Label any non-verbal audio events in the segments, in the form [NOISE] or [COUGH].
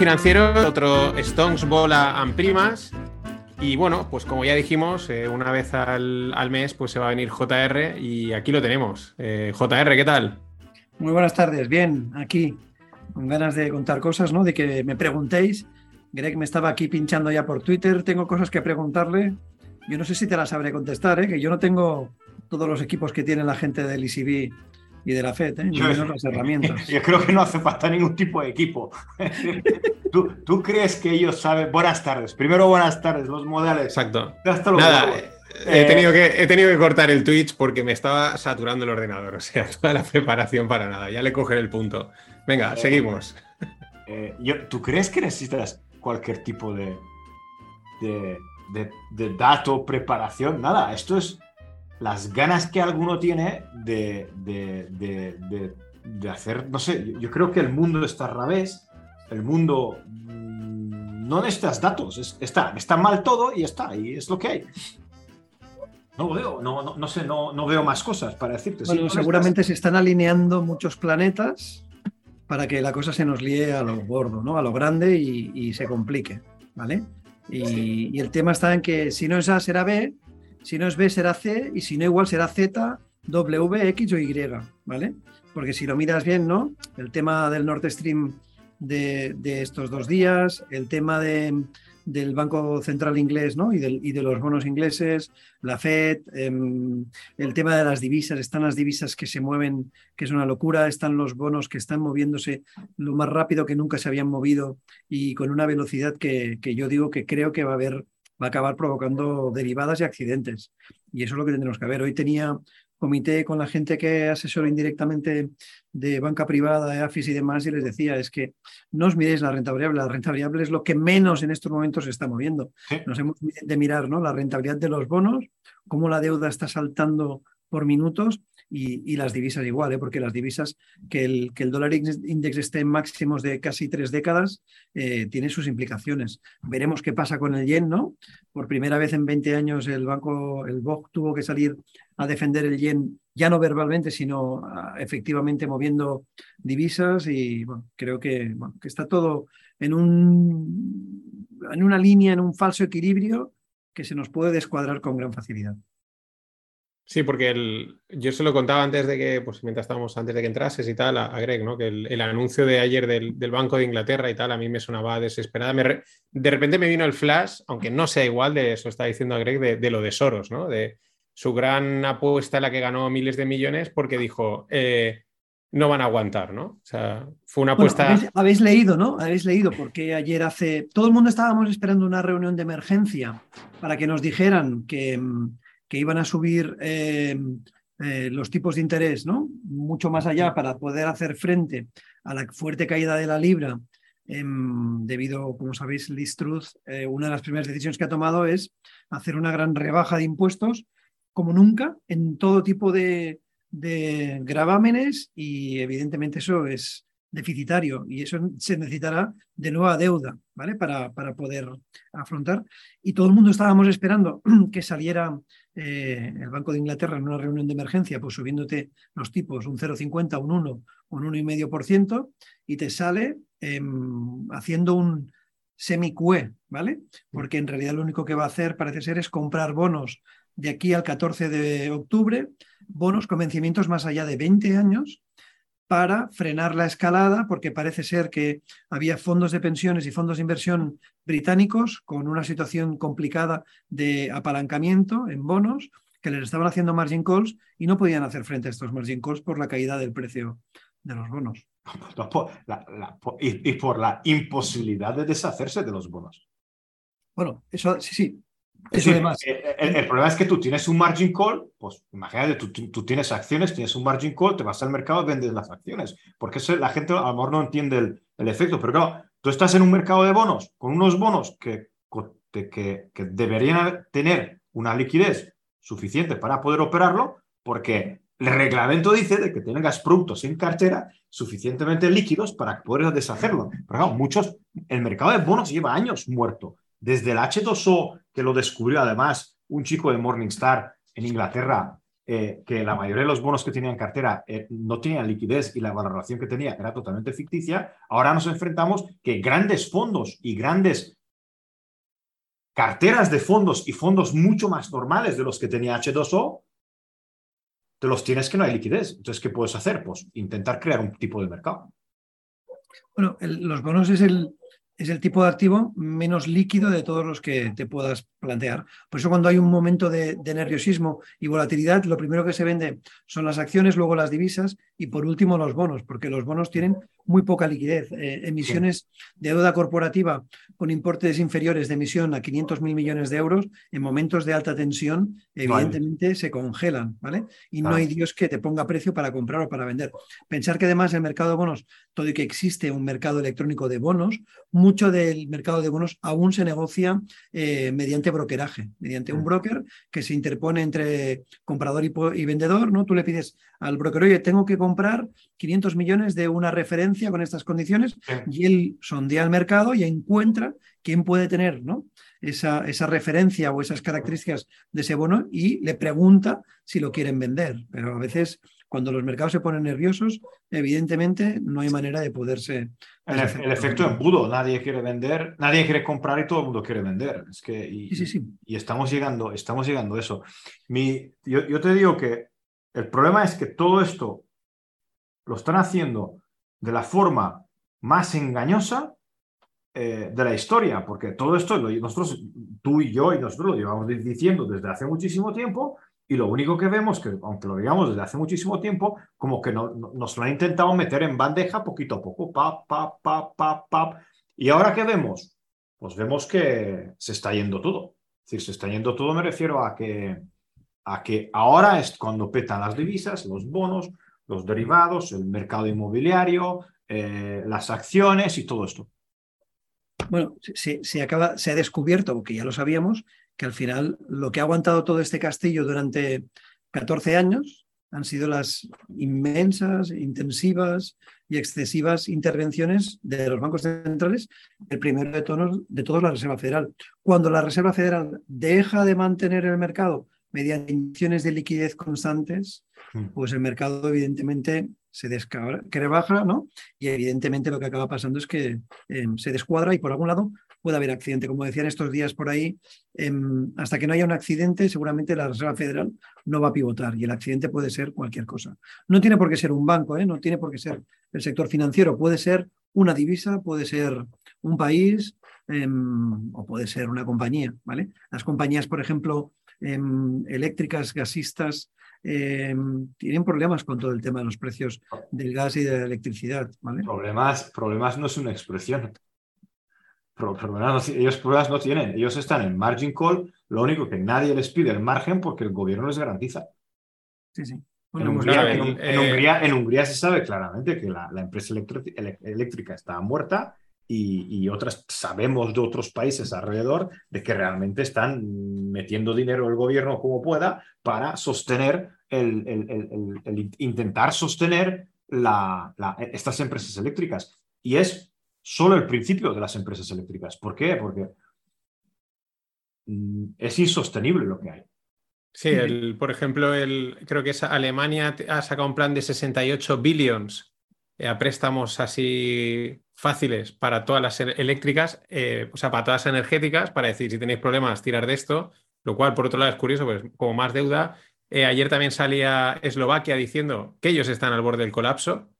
Financieros, otro Stonks, Bola and Primas. Y bueno, pues como ya dijimos, eh, una vez al, mes pues se va a venir JR y aquí lo tenemos. Eh, JR, ¿qué tal? Muy buenas tardes, bien, aquí, con ganas de contar cosas, ¿no? De que me preguntéis. Greg me estaba aquí pinchando ya por Twitter, tengo cosas que preguntarle. Yo no sé si te las sabré contestar, ¿eh? que yo no tengo todos los equipos que tiene la gente del ECB y de la FED, ¿eh? yo, las herramientas. [LAUGHS] Yo creo que no hace falta ningún tipo de equipo. [LAUGHS] ¿Tú, ¿Tú, crees que ellos saben? Buenas tardes. Primero, buenas tardes, los modales. Exacto. Nada, he, tenido que, he tenido que cortar el Twitch porque me estaba saturando el ordenador. [LAUGHS] O sea, toda la preparación para nada. Ya le cogeré el punto. Venga, eh, seguimos. Eh, yo, ¿Tú crees que necesitas cualquier tipo de, de, de, de dato, preparación? Nada, esto es las ganas que alguno tiene de, de, hacer, no sé, yo creo que el mundo está al revés, el mundo mm, no necesitas datos, está, está mal todo y está, y es lo que hay. No veo, no, no, sé, no, no, veo más cosas para decirte. Bueno, seguramente se están alineando muchos planetas para que la cosa se nos líe a lo gordo, ¿no? A lo grande y, se complique, ¿vale? Y, y, el tema está en que si no es A será B si no es B será C y si no igual será Z, W, X o Y, ¿vale? Porque si lo miras bien, ¿no? El tema del Nord Stream de, estos dos días, el tema de, del Banco Central inglés ¿no? y, y, de los bonos ingleses, la Fed, em, el tema de las divisas, están las divisas que se mueven, que es una locura, están los bonos que están moviéndose lo más rápido que nunca se habían movido y con una velocidad que, que yo digo que creo que va a haber va a acabar provocando derivadas y accidentes. Y eso es lo que tendremos que ver. Hoy tenía comité con la gente que asesora indirectamente de banca privada, de AFIS y demás, y les decía, es que no os miréis la renta variable, la renta variable es lo que menos en estos momentos se está moviendo. Nos hemos de mirar ¿no? la rentabilidad de los bonos, cómo la deuda está saltando por minutos y, las divisas igual, ¿eh? porque las divisas, que el, dólar index esté en máximos de casi tres décadas, eh, tiene sus implicaciones. Veremos qué pasa con el yen, ¿no? Por primera vez en 20 años el banco, el BOC tuvo que salir a defender el yen, ya no verbalmente, sino ah, efectivamente moviendo divisas y bueno, creo que, que está todo en, un, en una línea, en un falso equilibrio que se nos puede descuadrar con gran facilidad. Sí, porque el, yo se lo contaba antes de que, pues mientras estábamos antes de que entrases y tal, a, Greg, ¿no? Que el, anuncio de ayer del, Banco de Inglaterra y tal, a mí me sonaba desesperada. de repente me vino el flash, aunque no sea igual de eso, está diciendo a Greg, de, lo de Soros, ¿no? De su gran apuesta la que ganó miles de millones porque dijo, eh, no van a aguantar, ¿no? O sea, fue una apuesta. habéis, leído, ¿no? Habéis leído, porque ayer hace. Todo el mundo estábamos esperando una reunión de emergencia para que nos dijeran que mm, que iban a subir eh, eh, los tipos de interés, ¿no? Mucho más allá para poder hacer frente a la fuerte caída de la libra, em, debido, como sabéis, Liz Truth, eh, una de las primeras decisiones que ha tomado es hacer una gran rebaja de impuestos, como nunca, en todo tipo de, de gravámenes y evidentemente eso es deficitario y eso se necesitará de nueva deuda, ¿vale? Para, para poder afrontar. Y todo el mundo estábamos esperando [CLEARS THROAT] que saliera eh, el Banco de Inglaterra en una reunión de emergencia, pues subiéndote los tipos un 0,50, un 1, un 1,5% y te sale em, haciendo un semi-QE, ¿vale? Porque en realidad lo único que va a hacer, parece ser, es comprar bonos de aquí al 14 de octubre, bonos con vencimientos más allá de 20 años, para frenar la escalada, porque parece ser que había fondos de pensiones y fondos de inversión británicos con una situación complicada de apalancamiento en bonos que les estaban haciendo margin calls y no podían hacer frente a estos margin calls por la caída del precio de los bonos. [LAUGHS] y, por la imposibilidad de deshacerse de los bonos. Bueno, eso sí, sí, eh, el, problema es que tú tienes un margin call, pues imagínate, tú, tienes acciones, tienes un margin call, te vas al mercado y vendes las acciones. Porque eso, la gente a lo mejor no entiende el, efecto, pero claro, tú estás en un mercado de bonos con unos bonos que, que, que deberían tener una liquidez suficiente para poder operarlo, porque el reglamento dice de que tengas productos en cartera suficientemente líquidos para poder deshacerlo. Pero claro, muchos, el mercado de bonos lleva años muerto desde el H2O, que lo descubrió además un chico de Morningstar en Inglaterra eh, que la mayoría de los bonos que tenía en cartera eh, no tenían liquidez y la valoración que tenía era totalmente ficticia, ahora nos enfrentamos que grandes fondos y grandes carteras de fondos y fondos mucho más normales de los que tenía H2O, te los tienes que no hay liquidez. Entonces, ¿qué puedes hacer? Pues intentar crear un tipo de mercado. Bueno, los bonos es el, es el tipo de activo menos líquido de todos los que te puedas plantear. Por eso cuando hay un momento de, nerviosismo y volatilidad, lo primero que se vende son las acciones, luego las divisas y por último los bonos, porque los bonos tienen muy poca liquidez. Eh, emisiones de deuda corporativa con importes inferiores de emisión a 500 mil millones de euros en momentos de alta tensión, evidentemente se congelan, ¿vale? Y no hay Dios que te ponga precio para comprar o para vender. Pensar que además el mercado de bonos, todo y que existe un mercado electrónico de bonos, mucho del mercado de bonos aún se negocia eh, mediante brokeraje, mediante un mm. broker que se interpone entre comprador y, vendedor, ¿no? Tú le pides al broker, oye, tengo que comprar 500 millones de una referencia con estas condiciones y él sondea el mercado y encuentra quién puede tener ¿no? esa, esa, referencia o esas características de ese bono y le pregunta si lo quieren vender. Pero a veces cuando los mercados se ponen nerviosos, evidentemente no hay manera de poderse... El, el efecto embudo, nadie quiere vender, nadie quiere comprar y todo el mundo quiere vender. Es que, y, sí, sí, y estamos llegando, estamos llegando a eso. Mi, yo, yo te digo que el problema es que todo esto lo están haciendo de la forma más engañosa eh, de la historia, porque todo esto nosotros, tú y yo y nosotros lo llevamos diciendo desde hace muchísimo tiempo y lo único que vemos que, aunque lo digamos desde hace muchísimo tiempo, como que no, nos lo han intentado meter en bandeja poquito a poco, pa, pa, pa, pa, pa. ¿Y ahora qué vemos? Pues vemos que se está yendo todo. Es se está yendo todo, me refiero a que, a que ahora es cuando petan las divisas, los bonos, los derivados, el mercado inmobiliario, eh, las acciones y todo esto. Bueno, se, se, acaba, se ha descubierto, que ya lo sabíamos, que al final lo que ha aguantado todo este castillo durante 14 años han sido las inmensas, intensivas y excesivas intervenciones de los bancos centrales, el primero de todos, de todos la Reserva Federal. Cuando la Reserva Federal deja de mantener el mercado mediante inyecciones de liquidez constantes, mm. pues el mercado evidentemente se baja, ¿no? Y evidentemente lo que acaba pasando es que em, se descuadra y por algún lado puede haber accidente. Como decían estos días por ahí, em, hasta que no haya un accidente, seguramente la Reserva Federal no va a pivotar y el accidente puede ser cualquier cosa. No tiene por qué ser un banco, ¿eh? no tiene por qué ser el sector financiero, puede ser una divisa, puede ser un país em, o puede ser una compañía. ¿vale? Las compañías, por ejemplo, em, eléctricas, gasistas, tienen problemas con todo el tema de los precios del gas y de la electricidad. Problemas, problemas no es una expresión ellos pruebas no tienen, ellos están en margin call, lo único que nadie les pide el margen porque el gobierno les garantiza. Sí, sí. en, Hungría, se sabe claramente que la, empresa eléctrica está muerta y, otras sabemos de otros países alrededor de que realmente están metiendo dinero el gobierno como pueda para sostener el, el intentar sostener la, estas empresas eléctricas. Y es solo el principio de las empresas eléctricas. ¿Por qué? Porque mm, es insostenible lo que hay. Sí, el, por ejemplo, el, creo que es Alemania ha sacado un plan de 68 billions eh, a préstamos así fáciles para todas las eléctricas, eh, o sea, para todas las energéticas, para decir si tenéis problemas, tirar de esto, lo cual por otro lado es curioso, pues como más deuda. Eh, ayer también salía Eslovaquia diciendo que ellos están al borde del colapso,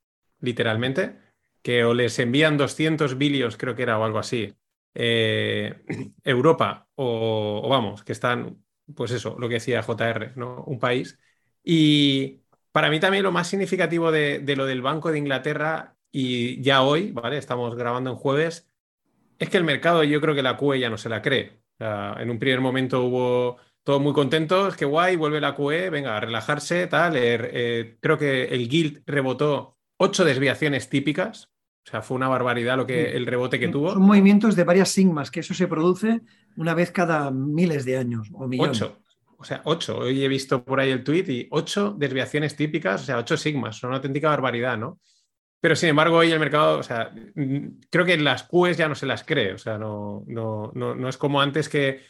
literalmente que o les envían 200 bilios, creo que era o algo así, eh, [CLEARS THROAT] Europa, o, vamos, que están, pues eso, lo que decía JR, ¿no? Un país. Y para mí también lo más significativo de, lo del Banco de Inglaterra, y ya hoy, ¿vale? Estamos grabando en jueves, es que el mercado, yo creo que la QE ya no se la cree. en un primer momento hubo todos muy contentos, que guay, vuelve la QE, venga, a relajarse, tal. Er, eh, creo que el Guild rebotó ocho desviaciones típicas. O sea, fue una barbaridad lo que el rebote que tuvo. Son movimientos de varias sigmas, que eso se produce una vez cada miles de años o millones. Ocho. O sea, ocho. Hoy he visto por ahí el tweet y ocho desviaciones típicas, o sea, ocho sigmas. Son una auténtica barbaridad, ¿no? Pero sin embargo, hoy el mercado, o sea, creo que las QEs ya no se las cree. O sea, no, no, no, no es como antes que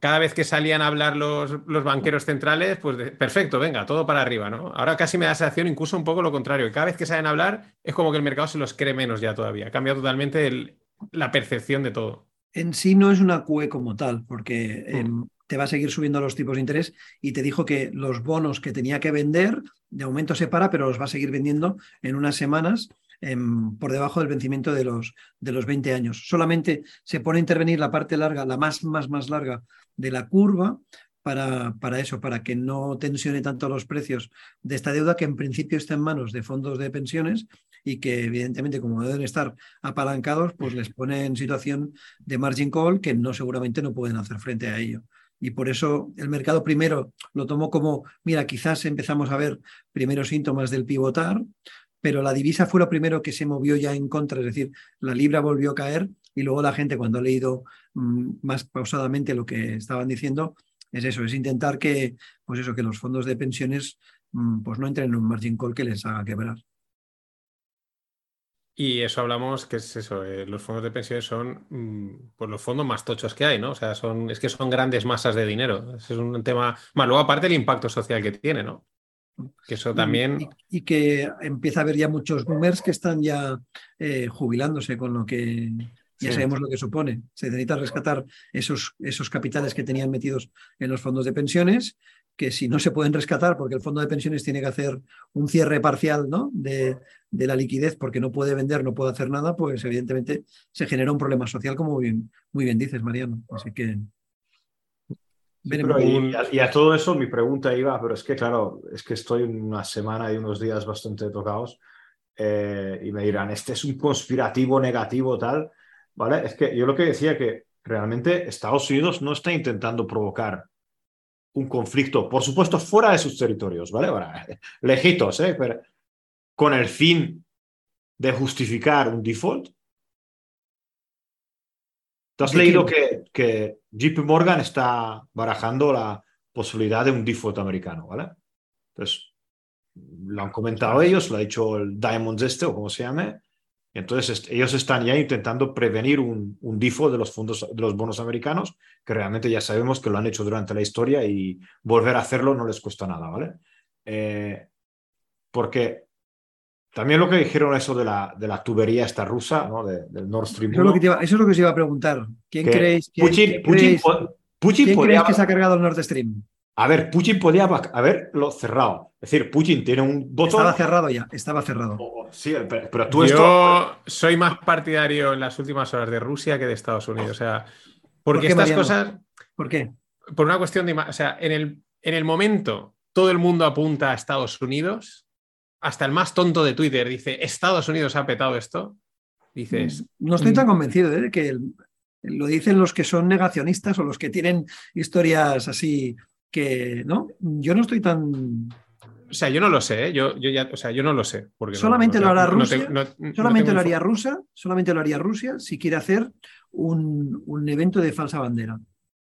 cada vez que salían a hablar los, los banqueros centrales, pues de- perfecto, venga, todo para arriba, ¿no? Ahora casi me da la sensación incluso un poco lo contrario. que Cada vez que salen a hablar es como que el mercado se los cree menos ya todavía. Ha cambiado totalmente el- la percepción de todo. En sí no es una QE como tal, porque em, te va a seguir subiendo los tipos de interés y te dijo que los bonos que tenía que vender, de momento se para, pero los va a seguir vendiendo en unas semanas em, por debajo del vencimiento de los, de los 20 años. Solamente se pone a intervenir la parte larga, la más, más, más larga de la curva. Para, para eso, para que no tensione tanto los precios de esta deuda que en principio está en manos de fondos de pensiones y que evidentemente como deben estar apalancados, pues les pone en situación de margin call que no seguramente no pueden hacer frente a ello. Y por eso el mercado primero lo tomó como, mira, quizás empezamos a ver primeros síntomas del pivotar, pero la divisa fue lo primero que se movió ya en contra, es decir, la libra volvió a caer y luego la gente cuando ha leído mm, más pausadamente lo que estaban diciendo, es eso, es intentar que, pues eso, que los fondos de pensiones mm, pues no entren en un margin call que les haga quebrar. Y eso hablamos, que es eso, eh, los fondos de pensiones son mm, pues los fondos más tochos que hay, ¿no? O sea, son, es que son grandes masas de dinero. Es un tema. Más luego, aparte, el impacto social que tiene, ¿no? Que eso también. Y, y que empieza a haber ya muchos boomers que están ya eh, jubilándose con lo que ya Sí. sabemos lo que supone. Se necesita rescatar esos, esos capitales que tenían metidos en los fondos de pensiones, que si no se pueden rescatar, porque el fondo de pensiones tiene que hacer un cierre parcial ¿no? de, de la liquidez porque no puede vender, no puede hacer nada, pues evidentemente se genera un problema social, como muy bien, muy bien dices, Mariano. Así que y, a, y a todo eso mi pregunta iba, pero es que claro, es que estoy una semana y unos días bastante tocados eh, y me dirán, este es un conspirativo negativo tal, ¿vale? Es que yo lo que decía que realmente Estados Unidos no está intentando provocar un conflicto, por supuesto, fuera de sus territorios, ¿vale? Ahora, [LAUGHS] lejitos, ¿eh? Pero con el fin de justificar un default. ¿Tú has ¿De leído que, que JP Morgan está barajando la posibilidad de un default americano, ¿vale? Entonces, lo han comentado ellos, lo ha dicho el Diamonds este o como se llame, entonces est- ellos están ya intentando prevenir un, un default de los fondos, de los bonos americanos, que realmente ya sabemos que lo han hecho durante la historia y volver a hacerlo no les cuesta nada, ¿vale? Eh, porque también lo que dijeron eso de la, de la tubería esta rusa, ¿no? De- del Nord Stream Eso es, lo 1, que te iba, eso es lo que os iba a preguntar. ¿Quién que creéis, quién- Putin, quién Putin creéis- Putin quién podría- creéis que se ha cargado el Nord Stream? A ver, Putin podía haberlo cerrado. Es decir, Putin tiene un botón. Estaba cerrado ya, estaba cerrado. o- o- Sí, pero, pero tú Yo esto. soy más partidario en las últimas horas de Rusia que de Estados Unidos. O sea, porque qué, estas Mariano? cosas, ¿Por qué? por una cuestión de. O sea, en el, en el momento todo el mundo apunta a Estados Unidos, hasta el más tonto de Twitter dice: Estados Unidos ha petado esto. Dices, No estoy Mm. tan convencido ¿eh? de que el- lo dicen los que son negacionistas o los que tienen historias así que, ¿no? Yo no estoy tan... o sea, yo no lo sé, ¿eh? yo, yo ya, o sea, yo no lo sé. Porque Solamente no- lo hará no- Rusia, no- Solamente lo haría Rusia, solamente lo haría Rusia si quiere hacer un, un evento de falsa bandera.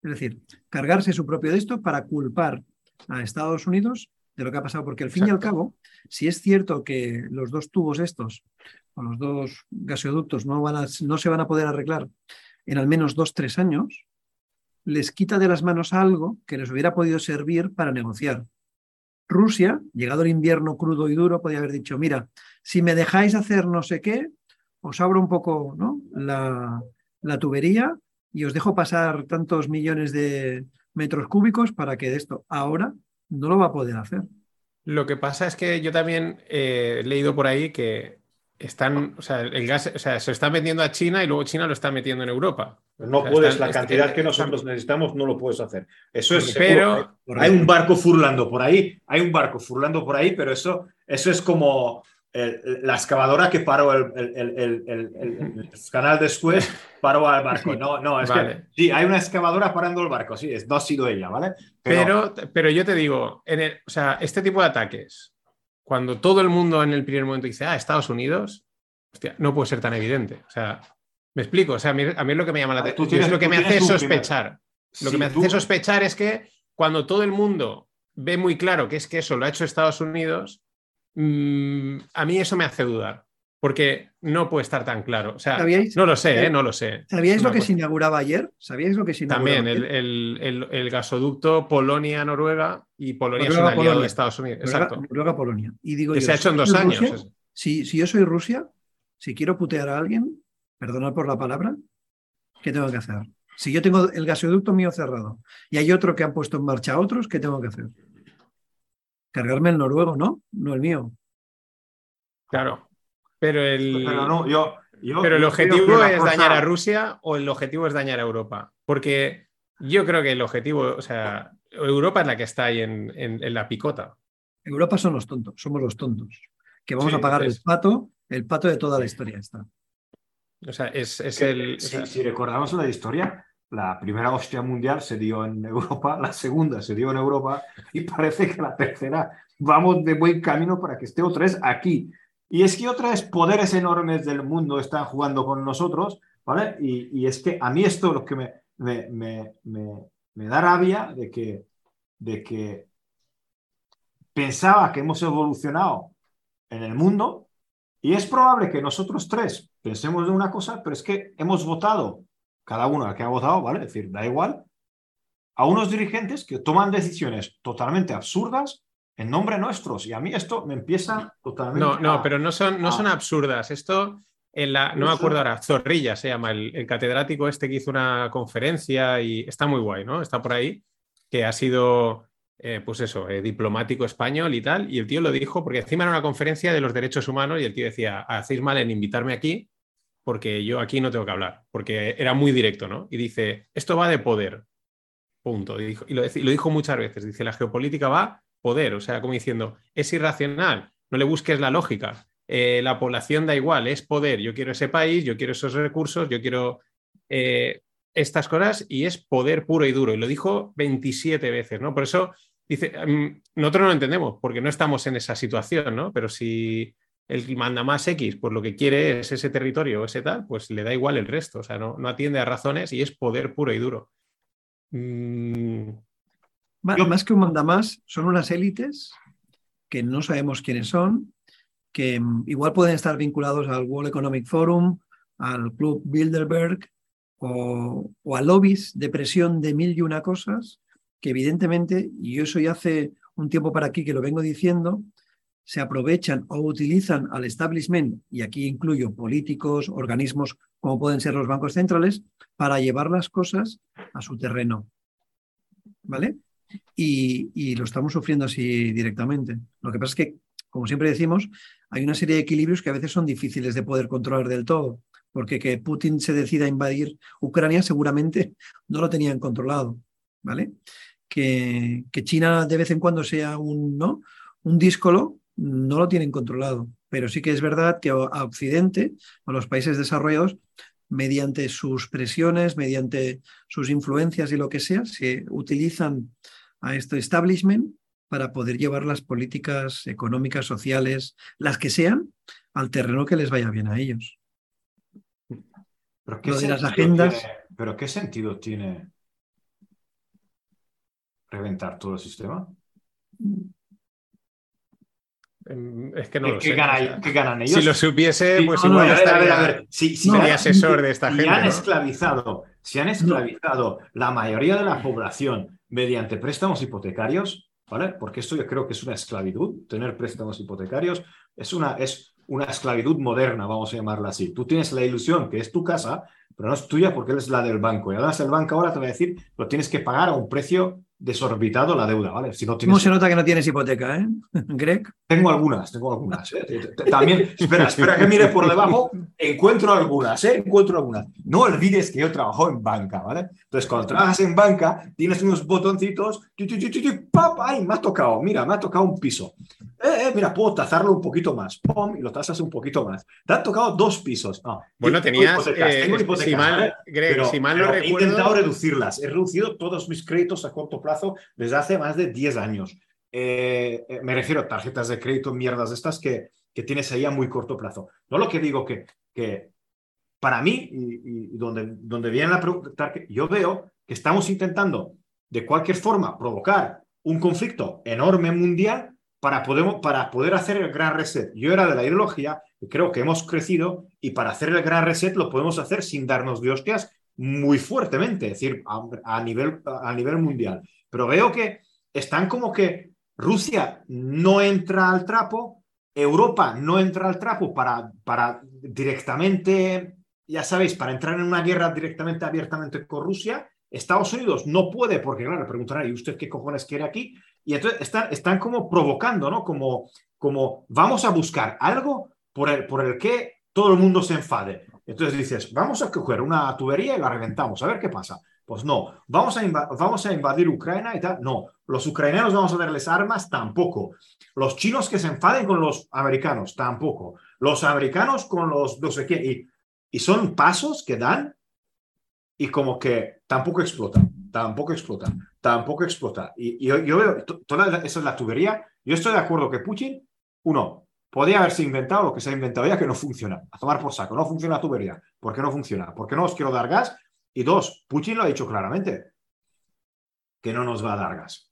Es decir, cargarse su propio de esto para culpar a Estados Unidos de lo que ha pasado, porque al fin y al cabo, si es cierto que los dos tubos estos, o los dos gasoductos, no, van a, no se van a poder arreglar en al menos dos, tres años, les quita de las manos algo que les hubiera podido servir para negociar. Rusia, llegado el invierno crudo y duro, podía haber dicho, mira, si me dejáis hacer no sé qué, os abro un poco ¿no? la, la tubería y os dejo pasar tantos millones de metros cúbicos para que de esto ahora no lo va a poder hacer. Lo que pasa es que yo también eh, he leído por ahí que están, o sea, el gas, o sea, se está vendiendo a China y luego China lo está metiendo en Europa. No O sea, puedes, están- la est- cantidad que nosotros necesitamos no lo puedes hacer. Eso es Pero- seguro. Hay un barco furlando por ahí, hay un barco furlando por ahí, pero eso, eso es como el- la excavadora que paró el, [LAUGHS] canal de Suez, paró al barco. No, no, es Vale. que sí, hay una excavadora parando el barco, sí, es, no ha sido ella, ¿vale? Pero, pero yo te digo, en el- o sea, este tipo de ataques, cuando todo el mundo en el primer momento dice, ah, Estados Unidos, hostia, no puede ser tan evidente. O sea, me explico, o sea, a mí, a mí es lo que me llama la atención, es lo que me hace sospechar. Lo que me hace sospechar es que cuando todo el mundo ve muy claro que es que eso lo ha hecho Estados Unidos, mm, a mí eso me hace dudar. porque no puede estar tan claro. O sea, ¿Sabíais? no lo sé, ¿eh? no lo sé. ¿Sabíais lo que cosa- se inauguraba ayer? ¿Sabíais lo que se inauguraba También el, ayer? el- el- el gasoducto Polonia-Noruega y Polonia es un de Polonia. Estados Unidos. Noruega, Exacto. Noruega, Polonia. Y digo Que yo, se ha hecho en dos años. Rusia, si, si yo soy Rusia, si quiero putear a alguien, perdonad por la palabra, ¿qué tengo que hacer? Si yo tengo el gasoducto mío cerrado y hay otro que han puesto en marcha otros, ¿qué tengo que hacer? Cargarme el noruego, ¿no? No el mío. Claro. Pero el, Pero no, yo, yo- pero el objetivo es cosa- dañar a Rusia o el objetivo es dañar a Europa. Porque yo creo que el objetivo, o sea, Europa es la que está ahí en, en- en la picota. Europa son los tontos, somos los tontos, que vamos Sí, a pagar el pato, el pato de toda la historia está. O sea, es, es que, el. o si, sea, si recordamos la historia, la primera hostia mundial se dio en Europa, la segunda se dio en Europa y parece que la tercera vamos de buen camino para que esté otra vez aquí. Y es que otra vez poderes enormes del mundo están jugando con nosotros, ¿vale? Y, es que a mí esto es lo que me, me, me, me, da rabia de que, de que pensaba que hemos evolucionado en el mundo y es probable que nosotros tres pensemos en una cosa, pero es que hemos votado, cada uno al que ha votado, ¿vale? Es decir, da igual, a unos dirigentes que toman decisiones totalmente absurdas en nombre nuestros. Y a mí esto me empieza totalmente... no, no, a- pero no son, no son Ah. absurdas. Esto, en la, no me acuerdo ahora, Zorrilla se llama, el, el catedrático este que hizo una conferencia y está muy guay, ¿no? Está por ahí, que ha sido, eh, pues eso, eh, diplomático español y tal. Y el tío lo dijo, porque encima era una conferencia de los derechos humanos y el tío decía, hacéis mal en invitarme aquí porque yo aquí no tengo que hablar, porque era muy directo, ¿no? Y dice, esto va de poder, punto. Y, dijo- y lo, dijo muchas veces, dice, la geopolítica va poder, o sea, como diciendo, es irracional, no le busques la lógica, eh, la población da igual, es poder, yo quiero ese país, yo quiero esos recursos, yo quiero eh, estas cosas y es poder puro y duro. Y lo dijo 27 veces, ¿no? Por eso dice, mm, nosotros no lo entendemos, porque no estamos en esa situación, ¿no? Pero si el manda más X, pues lo que quiere es ese territorio o ese tal, pues le da igual el resto, o sea, no, no atiende a razones y es poder puro y duro. Mm, Yo- Más que un mandamás, son unas élites que no sabemos quiénes son, que mm, igual pueden estar vinculados al World Economic Forum, al Club Bilderberg o, o a lobbies de presión de mil y una cosas, que evidentemente, y yo eso ya hace un tiempo para aquí que lo vengo diciendo, se aprovechan o utilizan al establishment, y aquí incluyo políticos, organismos como pueden ser los bancos centrales, para llevar las cosas a su terreno. ¿Vale? y, lo estamos sufriendo así directamente. Lo que pasa es que, como siempre decimos, hay una serie de equilibrios que a veces son difíciles de poder controlar del todo, porque que Putin se decida a invadir Ucrania seguramente no lo tenían controlado, ¿vale? Que, que China de vez en cuando sea un, ¿no? un díscolo, no lo tienen controlado, pero sí que es verdad que a Occidente, a los países desarrollados, mediante sus presiones, mediante sus influencias y lo que sea, se utilizan a este establishment para poder llevar las políticas económicas, sociales, las que sean, al terreno que les vaya bien a ellos. ¿Pero qué lo de las agendas- tiene- pero qué sentido tiene reventar todo el sistema? Es que no ¿Qué, lo qué sé. gana- o sea, qué ganan ellos? si lo supiese, Sí, pues no, no, igual a ver, a ver, estaría, a ver. Si, si No, sería asesor de esta si gente. han ¿no? esclavizado, si han esclavizado la mayoría de la población mediante préstamos hipotecarios, ¿vale? Porque esto yo creo que es una esclavitud, tener préstamos hipotecarios es una, es una esclavitud moderna, vamos a llamarla así. Tú tienes la ilusión que es tu casa, pero no es tuya porque es la del banco. Y además el banco ahora te va a decir, lo tienes que pagar a un precio desorbitado la deuda, ¿vale? Si no ¿Cómo tienes se nota que no tienes hipoteca, eh? [LAUGHS] Greg? tengo algunas, tengo algunas. ¿eh? También, espera, espera que mire por debajo. Encuentro algunas, ¿eh? Encuentro algunas. No olvides que yo trabajo en banca, ¿vale? Entonces, cuando trabajas en banca, tienes unos botoncitos. ¡pap! ¡Ay, me ha tocado! Mira, me ha tocado un piso. Eh, eh, mira, puedo tazarlo un poquito más. ¡Pum! Y lo tasas un poquito más. Te han tocado dos pisos. No, Bueno, tengo tenías, hipotecas, eh, tengo hipotecas, si mal, ¿vale? Greg, Pero- si mal no pero He intentado recuerdo, reducirlas. He reducido todos mis créditos a corto plazo desde hace más de 10 años. Eh, eh, me refiero a tarjetas de crédito, mierdas estas que, que tienes ahí a muy corto plazo. No lo que digo que, que para mí, y, y donde, donde viene la pregunta, que yo veo que estamos intentando de cualquier forma provocar un conflicto enorme mundial para poder, para poder hacer el gran reset. Yo era de la ideología, creo que hemos crecido y para hacer el gran reset lo podemos hacer sin darnos de hostias muy fuertemente, es decir, a, nivel, a nivel mundial. Pero veo que están como que Rusia no entra al trapo, Europa no entra al trapo para, para directamente, ya sabéis, para entrar en una guerra directamente, abiertamente con Rusia. Estados Unidos no puede, porque claro, preguntarán, ¿y usted qué cojones quiere aquí? Y entonces están, están como provocando, ¿no? Como, como vamos a buscar algo por el, por el que todo el mundo se enfade. Entonces dices, vamos a coger una tubería y la reventamos, a ver qué pasa. Pues no, vamos a, vamos a invadir Ucrania y tal. No, los ucranianos vamos a darles armas tampoco. Los chinos que se enfaden con los americanos tampoco. Los americanos con los no sé qué. Y, y son pasos que dan y como que tampoco explotan, tampoco explotan, tampoco explota. Y, yo, yo, veo, toda esa es la tubería. Yo estoy de acuerdo que Putin, uno, podría haberse inventado lo que se ha inventado ya que no funciona. A tomar por saco, no funciona la tubería. ¿Por qué no funciona? Porque no os quiero dar gas y dos, Putin lo ha dicho claramente, que no nos va a dar gas.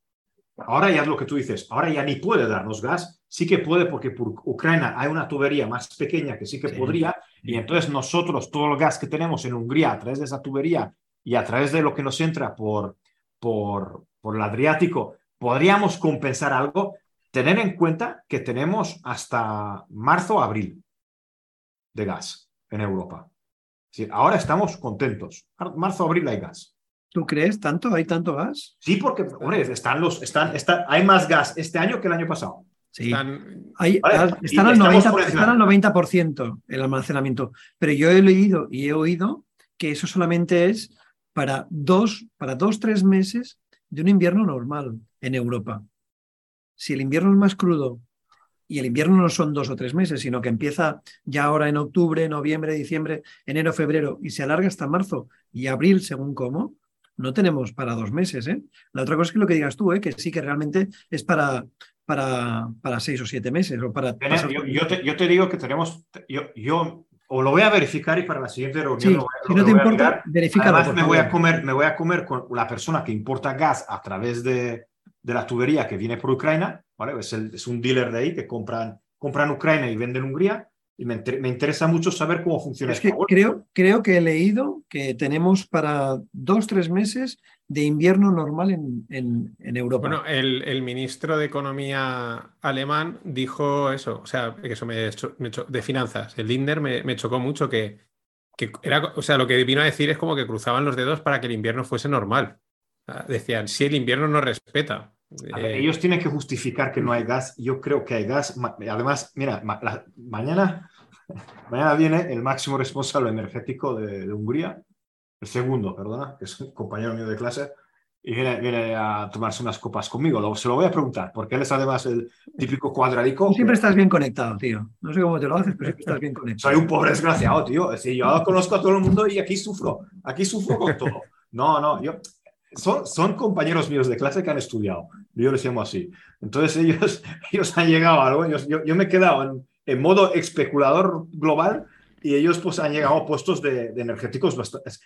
Ahora ya es lo que tú dices, ahora ya ni puede darnos gas, sí que puede porque por Ucrania hay una tubería más pequeña que sí que podría, y entonces nosotros todo el gas que tenemos en Hungría a través de esa tubería y a través de lo que nos entra por, por, por el Adriático, podríamos compensar algo, tener en cuenta que tenemos hasta marzo, abril de gas en Europa ahora estamos contentos. Marzo, abril hay gas. ¿Tú crees tanto? ¿Hay tanto gas? Sí, porque, hombre, están los, están, están, hay más gas este año que el año pasado. Sí, están, están, al 90, el almacenamiento. Pero yo he leído y he oído que eso solamente es para dos, para dos, tres meses de un invierno normal en Europa. Si el invierno es más crudo y el invierno no son dos o tres meses, sino que empieza ya ahora en octubre, noviembre, diciembre, enero, febrero y se alarga hasta marzo y abril, según cómo, no tenemos para dos meses. ¿eh? La otra cosa es que lo que digas tú, ¿eh? que sí que realmente es para, para, para seis o siete meses. O para yo, te, digo que tenemos, yo, yo o lo voy a verificar y para la siguiente reunión si no te importa, verifícalo. Además, me voy, a comer, me voy a comer con la persona que importa gas a través de, de la tubería que viene por Ucrania es, un dealer de ahí que compran, compran Ucrania y venden Hungría. Y me, interesa mucho saber cómo funciona. Es que creo, creo que he leído que tenemos para dos, tres meses de invierno normal en, en, Europa. Bueno, el, el, ministro de Economía alemán dijo eso, o sea, que eso me, de finanzas, el Lindner me, me chocó mucho que, que, era, o sea, lo que vino a decir es como que cruzaban los dedos para que el invierno fuese normal. Decían, si el invierno no respeta, eh, ellos tienen que justificar que no hay gas. Yo creo que hay gas. Además, mira, mañana, [LAUGHS] mañana viene el máximo responsable energético de, Hungría, el segundo, perdona, que es un compañero mío de clase, y viene, viene a tomarse unas copas conmigo. se lo voy a preguntar, porque él es además el típico cuadradico. siempre estás bien conectado, tío. No sé cómo te lo haces, pero siempre estás bien conectado. Soy un pobre desgraciado, tío. Es decir, yo [LAUGHS] conozco a todo el mundo y aquí sufro. Aquí sufro con todo. No, no, yo son, son compañeros míos de clase que han estudiado, yo les llamo así. Entonces ellos, [LAUGHS] ellos han llegado a algo, yo, yo me he quedado en, modo especulador global y ellos pues han llegado a puestos de, energéticos.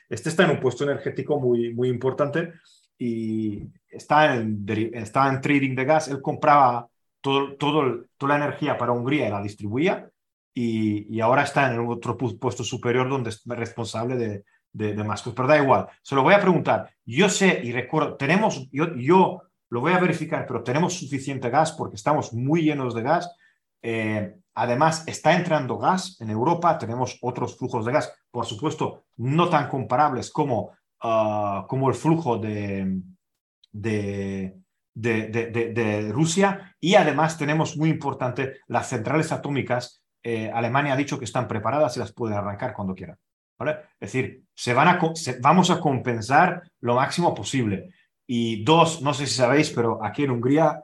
Este está en un puesto energético muy, muy importante y está en, está en trading de gas. Él compraba todo, todo, toda la energía para Hungría y la distribuía y, y ahora está en otro puesto superior donde es responsable de, de, de pero da igual. Se lo voy a preguntar. Yo sé y recuerdo, tenemos, yo, yo lo voy a verificar, pero tenemos suficiente gas porque estamos muy llenos de gas. Eh, además, está entrando gas en Europa, tenemos otros flujos de gas, por supuesto, no tan comparables como, ah, como el flujo de, de, de, de, Rusia. Y además tenemos muy importante las centrales atómicas. Eh, Alemania ha dicho que están preparadas y las puede arrancar cuando Es decir, se van a, vamos a compensar lo máximo posible. Y dos, no sé si sabéis, pero aquí en Hungría,